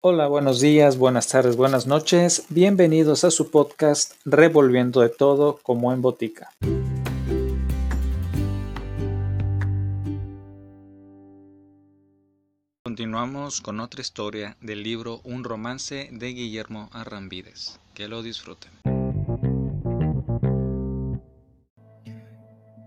Hola, buenos días, buenas tardes, buenas noches. Bienvenidos a su podcast Revolviendo de todo como en botica. Continuamos con otra historia del libro Un romance de Guillermo Arrambides. Que lo disfruten.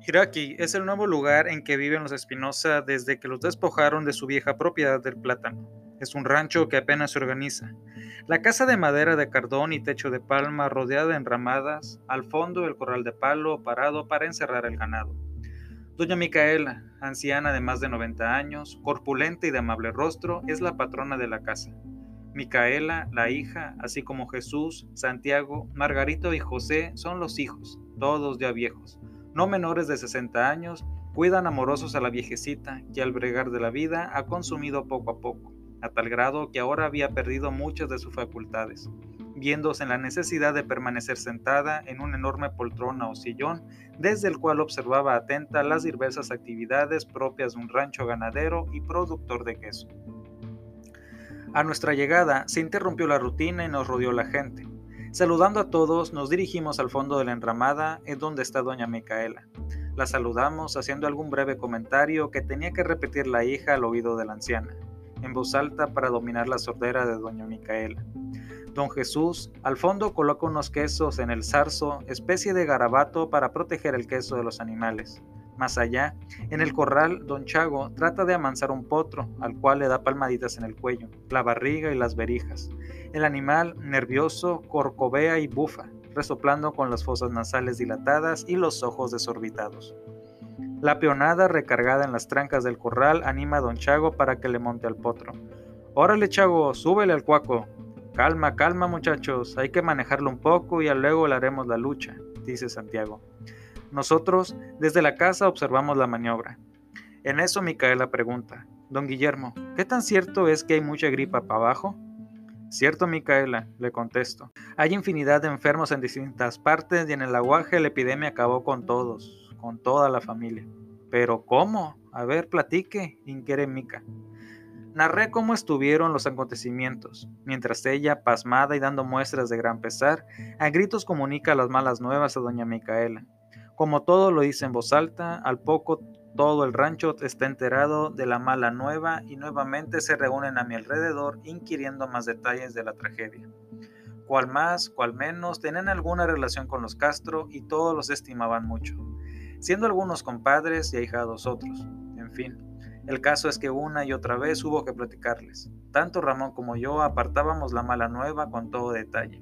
Iraqi es el nuevo lugar en que viven los Espinosa desde que los despojaron de su vieja propiedad del plátano. Es un rancho que apenas se organiza. La casa de madera de cardón y techo de palma rodeada de enramadas, al fondo el corral de palo parado para encerrar el ganado. Doña Micaela, anciana de más de 90 años, corpulenta y de amable rostro, es la patrona de la casa. Micaela, la hija, así como Jesús, Santiago, Margarito y José son los hijos, todos ya viejos, no menores de 60 años, cuidan amorosos a la viejecita que al bregar de la vida ha consumido poco a poco a tal grado que ahora había perdido muchas de sus facultades, viéndose en la necesidad de permanecer sentada en una enorme poltrona o sillón, desde el cual observaba atenta las diversas actividades propias de un rancho ganadero y productor de queso. A nuestra llegada se interrumpió la rutina y nos rodeó la gente. Saludando a todos, nos dirigimos al fondo de la enramada, en donde está doña Micaela. La saludamos haciendo algún breve comentario que tenía que repetir la hija al oído de la anciana en voz alta para dominar la sordera de doña Micaela. Don Jesús al fondo coloca unos quesos en el zarzo, especie de garabato para proteger el queso de los animales. Más allá, en el corral, don Chago trata de amansar un potro, al cual le da palmaditas en el cuello, la barriga y las verijas. El animal, nervioso, corcovea y bufa, resoplando con las fosas nasales dilatadas y los ojos desorbitados. La peonada recargada en las trancas del corral anima a don Chago para que le monte al potro. Órale, Chago, súbele al cuaco. Calma, calma, muchachos, hay que manejarlo un poco y luego le haremos la lucha, dice Santiago. Nosotros, desde la casa, observamos la maniobra. En eso Micaela pregunta, Don Guillermo, ¿qué tan cierto es que hay mucha gripa para abajo? Cierto, Micaela, le contesto. Hay infinidad de enfermos en distintas partes y en el aguaje la epidemia acabó con todos con toda la familia. Pero ¿cómo? A ver, platique, inquiere Mica. Narré cómo estuvieron los acontecimientos, mientras ella, pasmada y dando muestras de gran pesar, a gritos comunica las malas nuevas a doña Micaela. Como todo lo dice en voz alta, al poco todo el rancho está enterado de la mala nueva y nuevamente se reúnen a mi alrededor inquiriendo más detalles de la tragedia. Cual más, cual menos, tenían alguna relación con los Castro y todos los estimaban mucho siendo algunos compadres y ahijados otros. En fin, el caso es que una y otra vez hubo que platicarles. Tanto Ramón como yo apartábamos la mala nueva con todo detalle.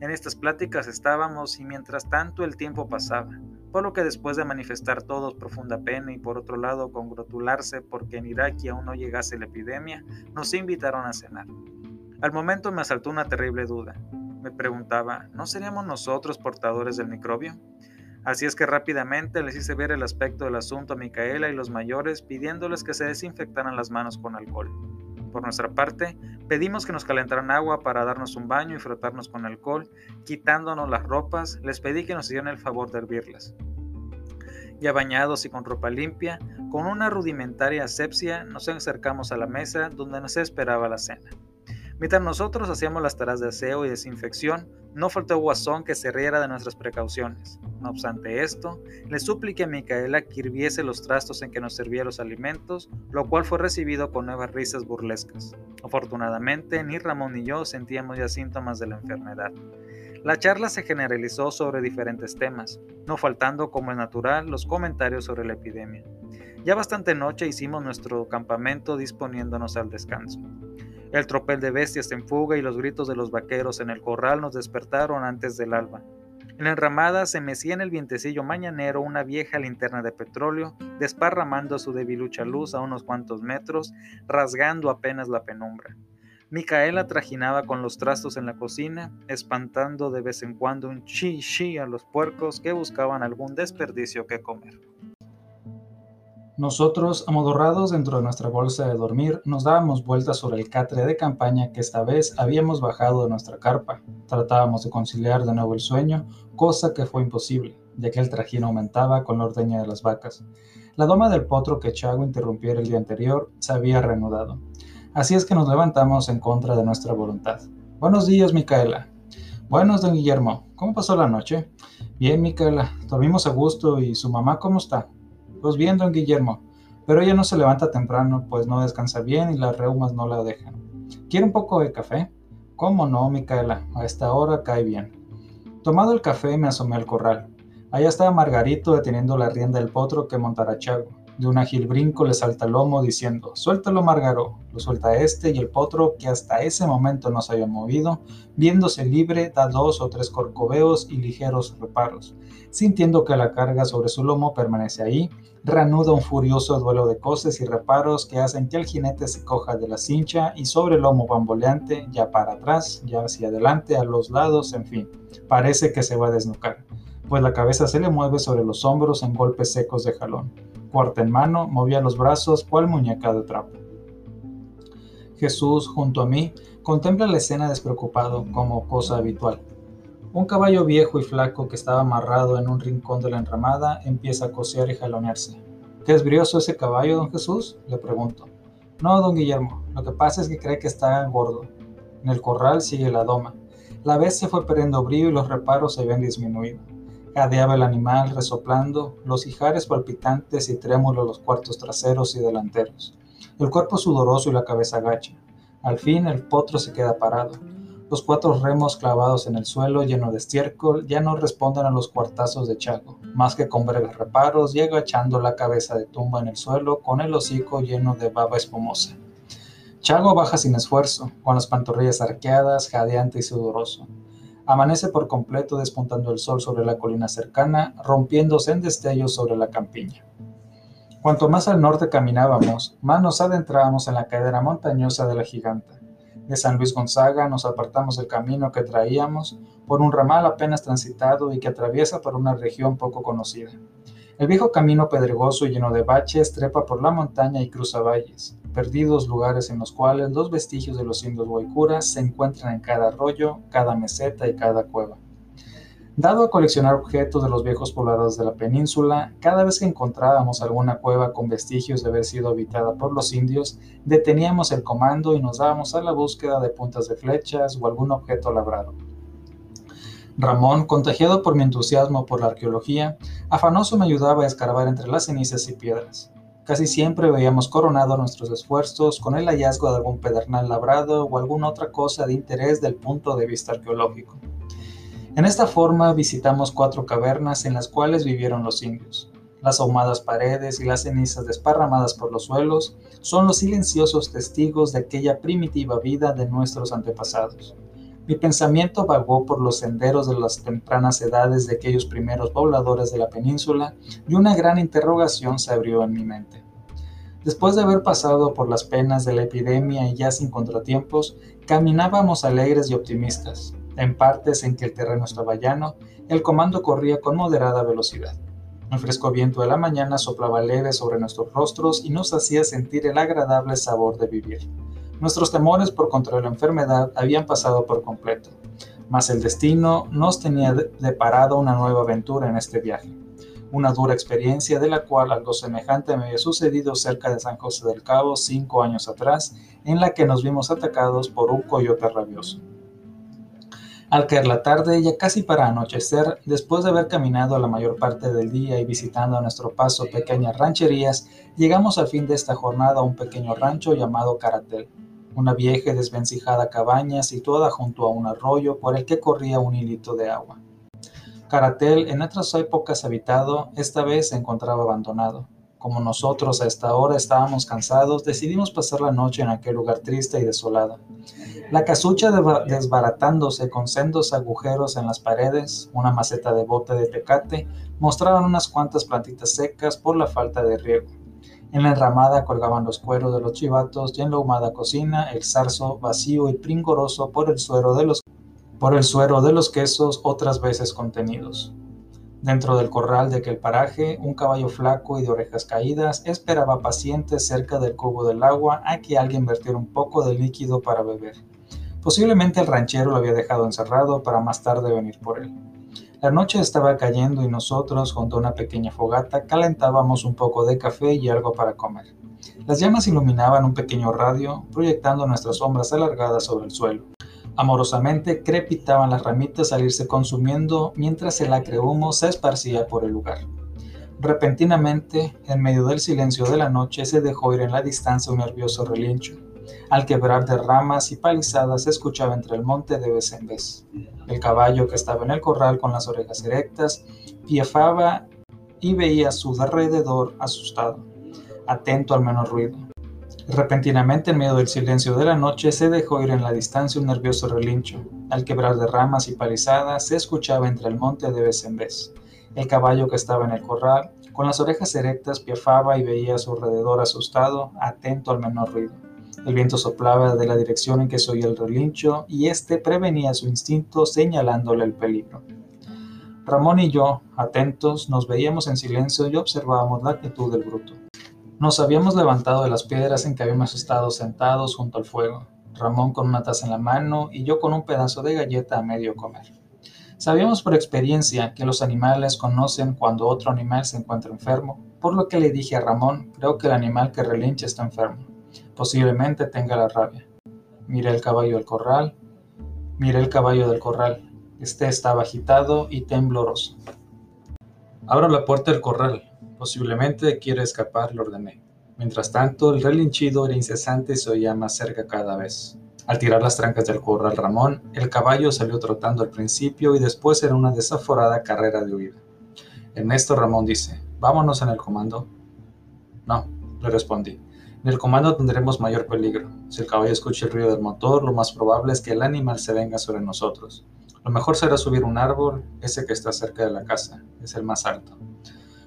En estas pláticas estábamos y mientras tanto el tiempo pasaba, por lo que después de manifestar todos profunda pena y por otro lado congratularse porque en Irak aún no llegase la epidemia, nos invitaron a cenar. Al momento me asaltó una terrible duda. Me preguntaba, ¿no seríamos nosotros portadores del microbio? Así es que rápidamente les hice ver el aspecto del asunto a Micaela y los mayores pidiéndoles que se desinfectaran las manos con alcohol. Por nuestra parte, pedimos que nos calentaran agua para darnos un baño y frotarnos con alcohol, quitándonos las ropas, les pedí que nos hicieran el favor de hervirlas. Ya bañados y con ropa limpia, con una rudimentaria asepsia, nos acercamos a la mesa donde nos esperaba la cena. Mientras nosotros hacíamos las tareas de aseo y desinfección, no faltó Guasón que se riera de nuestras precauciones. No obstante esto, le supliqué a Micaela que hirviese los trastos en que nos servía los alimentos, lo cual fue recibido con nuevas risas burlescas. Afortunadamente, ni Ramón ni yo sentíamos ya síntomas de la enfermedad. La charla se generalizó sobre diferentes temas, no faltando, como es natural, los comentarios sobre la epidemia. Ya bastante noche hicimos nuestro campamento disponiéndonos al descanso. El tropel de bestias en fuga y los gritos de los vaqueros en el corral nos despertaron antes del alba. En la enramada se mecía en el vientecillo mañanero una vieja linterna de petróleo, desparramando su debilucha luz a unos cuantos metros, rasgando apenas la penumbra. Micaela trajinaba con los trastos en la cocina, espantando de vez en cuando un chi chi a los puercos que buscaban algún desperdicio que comer. Nosotros, amodorrados dentro de nuestra bolsa de dormir, nos dábamos vueltas sobre el catre de campaña que esta vez habíamos bajado de nuestra carpa. Tratábamos de conciliar de nuevo el sueño, cosa que fue imposible, ya que el trajín aumentaba con la ordeña de las vacas. La doma del potro que Chago interrumpiera el día anterior se había reanudado. Así es que nos levantamos en contra de nuestra voluntad. Buenos días, Micaela. Buenos, don Guillermo. ¿Cómo pasó la noche? Bien, Micaela. Dormimos a gusto. ¿Y su mamá cómo está? Pues bien, don Guillermo. Pero ella no se levanta temprano, pues no descansa bien y las reumas no la dejan. ¿Quiere un poco de café? ¿Cómo no, Micaela? A esta hora cae bien. Tomado el café, me asomé al corral. Allá estaba Margarito deteniendo la rienda del potro que montará Chago. De un ágil brinco le salta el lomo diciendo, suéltalo Margaro. Lo suelta este y el potro, que hasta ese momento no se había movido, viéndose libre, da dos o tres corcoveos y ligeros reparos. Sintiendo que la carga sobre su lomo permanece ahí, reanuda un furioso duelo de coces y reparos que hacen que el jinete se coja de la cincha y sobre el lomo bamboleante, ya para atrás, ya hacia adelante, a los lados, en fin, parece que se va a desnucar, pues la cabeza se le mueve sobre los hombros en golpes secos de jalón en mano, movía los brazos cual muñeca de trapo. Jesús, junto a mí, contempla la escena despreocupado como cosa habitual. Un caballo viejo y flaco que estaba amarrado en un rincón de la enramada empieza a cosear y jalonearse. ¿Qué es brioso ese caballo, don Jesús? Le pregunto. No, don Guillermo, lo que pasa es que cree que está gordo. En el corral sigue la doma. La vez se fue perdiendo brillo y los reparos se habían disminuido. Jadeaba el animal resoplando, los ijares palpitantes y trémulos los cuartos traseros y delanteros. El cuerpo sudoroso y la cabeza gacha. Al fin el potro se queda parado. Los cuatro remos clavados en el suelo lleno de estiércol ya no responden a los cuartazos de Chago, más que con breves reparos llega echando la cabeza de tumba en el suelo con el hocico lleno de baba espumosa. Chago baja sin esfuerzo, con las pantorrillas arqueadas, jadeante y sudoroso. Amanece por completo despuntando el sol sobre la colina cercana, rompiéndose en destellos sobre la campiña. Cuanto más al norte caminábamos, más nos adentrábamos en la cadera montañosa de la giganta. De San Luis Gonzaga nos apartamos del camino que traíamos por un ramal apenas transitado y que atraviesa por una región poco conocida. El viejo camino pedregoso y lleno de baches trepa por la montaña y cruza valles, perdidos lugares en los cuales los vestigios de los indios guaycuras se encuentran en cada arroyo, cada meseta y cada cueva. Dado a coleccionar objetos de los viejos pobladores de la península, cada vez que encontrábamos alguna cueva con vestigios de haber sido habitada por los indios, deteníamos el comando y nos dábamos a la búsqueda de puntas de flechas o algún objeto labrado. Ramón, contagiado por mi entusiasmo por la arqueología, afanoso me ayudaba a escarbar entre las cenizas y piedras. Casi siempre veíamos coronado nuestros esfuerzos con el hallazgo de algún pedernal labrado o alguna otra cosa de interés del punto de vista arqueológico. En esta forma visitamos cuatro cavernas en las cuales vivieron los indios. Las ahumadas paredes y las cenizas desparramadas por los suelos son los silenciosos testigos de aquella primitiva vida de nuestros antepasados. Mi pensamiento vagó por los senderos de las tempranas edades de aquellos primeros pobladores de la península y una gran interrogación se abrió en mi mente. Después de haber pasado por las penas de la epidemia y ya sin contratiempos, caminábamos alegres y optimistas. En partes en que el terreno estaba llano, el comando corría con moderada velocidad. El fresco viento de la mañana soplaba leve sobre nuestros rostros y nos hacía sentir el agradable sabor de vivir. Nuestros temores por contra la enfermedad habían pasado por completo, mas el destino nos tenía deparado una nueva aventura en este viaje, una dura experiencia de la cual algo semejante me había sucedido cerca de San José del Cabo cinco años atrás, en la que nos vimos atacados por un coyote rabioso. Al caer la tarde, ya casi para anochecer, después de haber caminado la mayor parte del día y visitando a nuestro paso pequeñas rancherías, llegamos al fin de esta jornada a un pequeño rancho llamado Caratel una vieja y desvencijada cabaña situada junto a un arroyo por el que corría un hilito de agua. Caratel, en otras épocas habitado, esta vez se encontraba abandonado. Como nosotros a esta hora estábamos cansados, decidimos pasar la noche en aquel lugar triste y desolado. La casucha desbaratándose con sendos agujeros en las paredes, una maceta de bote de pecate, mostraban unas cuantas plantitas secas por la falta de riego. En la enramada colgaban los cueros de los chivatos y en la humada cocina el zarzo vacío y pringoroso por el suero de los, por el suero de los quesos otras veces contenidos. Dentro del corral de aquel paraje, un caballo flaco y de orejas caídas esperaba paciente cerca del cubo del agua a que alguien vertiera un poco de líquido para beber. Posiblemente el ranchero lo había dejado encerrado para más tarde venir por él. La noche estaba cayendo y nosotros, junto a una pequeña fogata, calentábamos un poco de café y algo para comer. Las llamas iluminaban un pequeño radio, proyectando nuestras sombras alargadas sobre el suelo. Amorosamente crepitaban las ramitas al irse consumiendo mientras el acre humo se esparcía por el lugar. Repentinamente, en medio del silencio de la noche, se dejó ir en la distancia un nervioso relincho. Al quebrar de ramas y palizadas se escuchaba entre el monte de vez en vez. El caballo que estaba en el corral con las orejas erectas piafaba y veía a su alrededor asustado, atento al menor ruido. Repentinamente, en medio del silencio de la noche, se dejó ir en la distancia un nervioso relincho. Al quebrar de ramas y palizadas, se escuchaba entre el monte de vez en vez. El caballo que estaba en el corral, con las orejas erectas, piafaba y veía a su alrededor asustado, atento al menor ruido. El viento soplaba de la dirección en que se oía el relincho y éste prevenía su instinto señalándole el peligro. Ramón y yo, atentos, nos veíamos en silencio y observábamos la actitud del bruto. Nos habíamos levantado de las piedras en que habíamos estado sentados junto al fuego, Ramón con una taza en la mano y yo con un pedazo de galleta a medio comer. Sabíamos por experiencia que los animales conocen cuando otro animal se encuentra enfermo, por lo que le dije a Ramón, creo que el animal que relincha está enfermo. Posiblemente tenga la rabia. Miré el caballo del corral, miré el caballo del corral. Este estaba agitado y tembloroso. Abro la puerta del corral, Posiblemente quiere escapar, lo ordené. Mientras tanto, el relinchido era incesante y se oía más cerca cada vez. Al tirar las trancas del corral Ramón, el caballo salió trotando al principio y después era una desaforada carrera de huida. Ernesto Ramón dice, vámonos en el comando. No, le respondí. En el comando tendremos mayor peligro. Si el caballo escucha el ruido del motor, lo más probable es que el animal se venga sobre nosotros. Lo mejor será subir un árbol, ese que está cerca de la casa, es el más alto.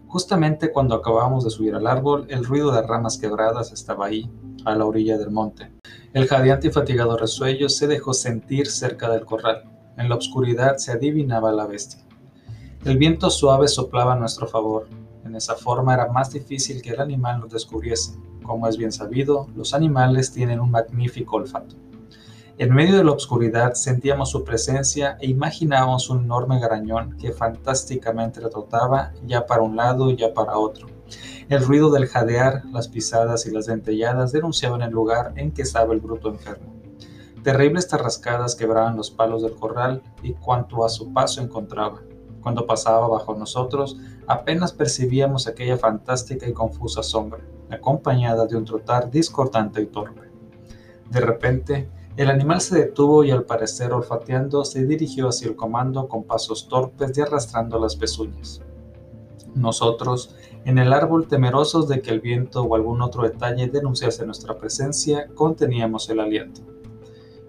Justamente cuando acabábamos de subir al árbol, el ruido de ramas quebradas estaba ahí, a la orilla del monte. El jadeante y fatigado resuello se dejó sentir cerca del corral. En la oscuridad se adivinaba la bestia. El viento suave soplaba a nuestro favor. En esa forma era más difícil que el animal nos descubriese. Como es bien sabido, los animales tienen un magnífico olfato. En medio de la oscuridad sentíamos su presencia e imaginábamos un enorme garañón que fantásticamente trotaba ya para un lado ya para otro. El ruido del jadear, las pisadas y las dentelladas denunciaban el lugar en que estaba el bruto enfermo. Terribles tarrascadas quebraban los palos del corral y cuanto a su paso encontraba. Cuando pasaba bajo nosotros, apenas percibíamos aquella fantástica y confusa sombra, acompañada de un trotar discordante y torpe. De repente, el animal se detuvo y al parecer olfateando se dirigió hacia el comando con pasos torpes y arrastrando las pezuñas. Nosotros, en el árbol temerosos de que el viento o algún otro detalle denunciase nuestra presencia, conteníamos el aliento.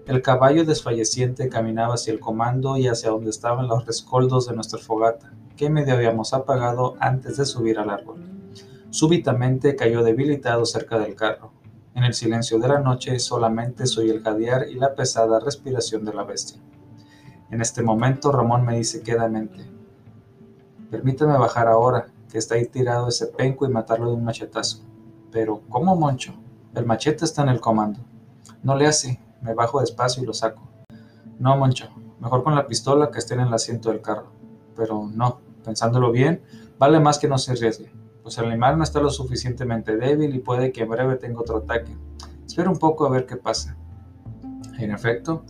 El caballo desfalleciente caminaba hacia el comando y hacia donde estaban los rescoldos de nuestra fogata, que medio habíamos apagado antes de subir al árbol. Súbitamente cayó debilitado cerca del carro, en el silencio de la noche solamente soy el jadear y la pesada respiración de la bestia. En este momento Ramón me dice quedamente, permíteme bajar ahora, que está ahí tirado ese penco y matarlo de un machetazo. Pero, ¿cómo, Moncho? El machete está en el comando. No le hace, me bajo despacio y lo saco. No, Moncho, mejor con la pistola que esté en el asiento del carro. Pero no, pensándolo bien, vale más que no se arriesgue pues el animal no está lo suficientemente débil y puede que en breve tenga otro ataque. Espera un poco a ver qué pasa. En efecto,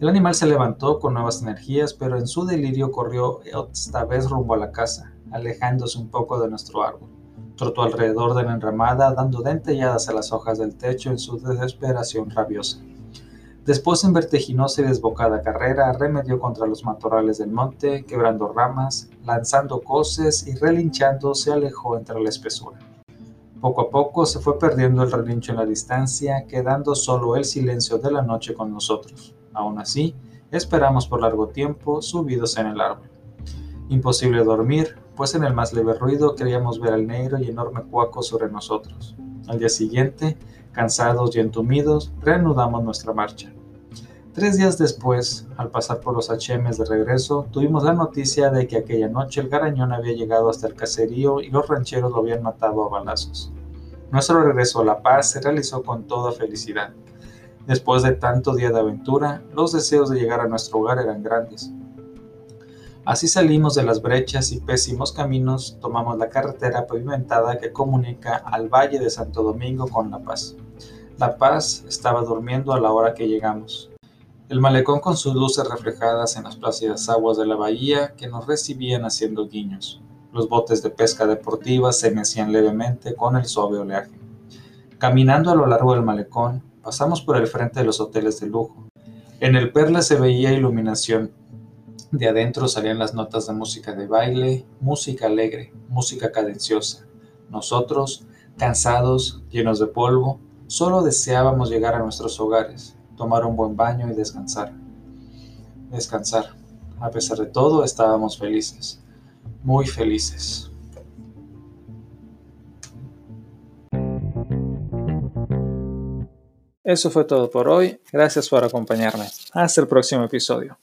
el animal se levantó con nuevas energías, pero en su delirio corrió esta vez rumbo a la casa, alejándose un poco de nuestro árbol. Trotó alrededor de la enramada, dando dentelladas a las hojas del techo en su desesperación rabiosa. Después en vertiginosa y desbocada carrera remedió contra los matorrales del monte, quebrando ramas, lanzando coces y relinchando se alejó entre la espesura. Poco a poco se fue perdiendo el relincho en la distancia, quedando solo el silencio de la noche con nosotros. Aún así, esperamos por largo tiempo subidos en el árbol. Imposible dormir, pues en el más leve ruido creíamos ver al negro y enorme cuaco sobre nosotros. Al día siguiente, Cansados y entumidos, reanudamos nuestra marcha. Tres días después, al pasar por los HMs de regreso, tuvimos la noticia de que aquella noche el garañón había llegado hasta el caserío y los rancheros lo habían matado a balazos. Nuestro regreso a La Paz se realizó con toda felicidad. Después de tanto día de aventura, los deseos de llegar a nuestro hogar eran grandes. Así salimos de las brechas y pésimos caminos, tomamos la carretera pavimentada que comunica al Valle de Santo Domingo con La Paz. La Paz estaba durmiendo a la hora que llegamos. El malecón con sus luces reflejadas en las plácidas aguas de la bahía que nos recibían haciendo guiños. Los botes de pesca deportiva se mecían levemente con el suave oleaje. Caminando a lo largo del malecón, pasamos por el frente de los hoteles de lujo. En el Perla se veía iluminación, de adentro salían las notas de música de baile, música alegre, música cadenciosa. Nosotros, cansados, llenos de polvo, solo deseábamos llegar a nuestros hogares, tomar un buen baño y descansar. Descansar. A pesar de todo, estábamos felices, muy felices. Eso fue todo por hoy. Gracias por acompañarme. Hasta el próximo episodio.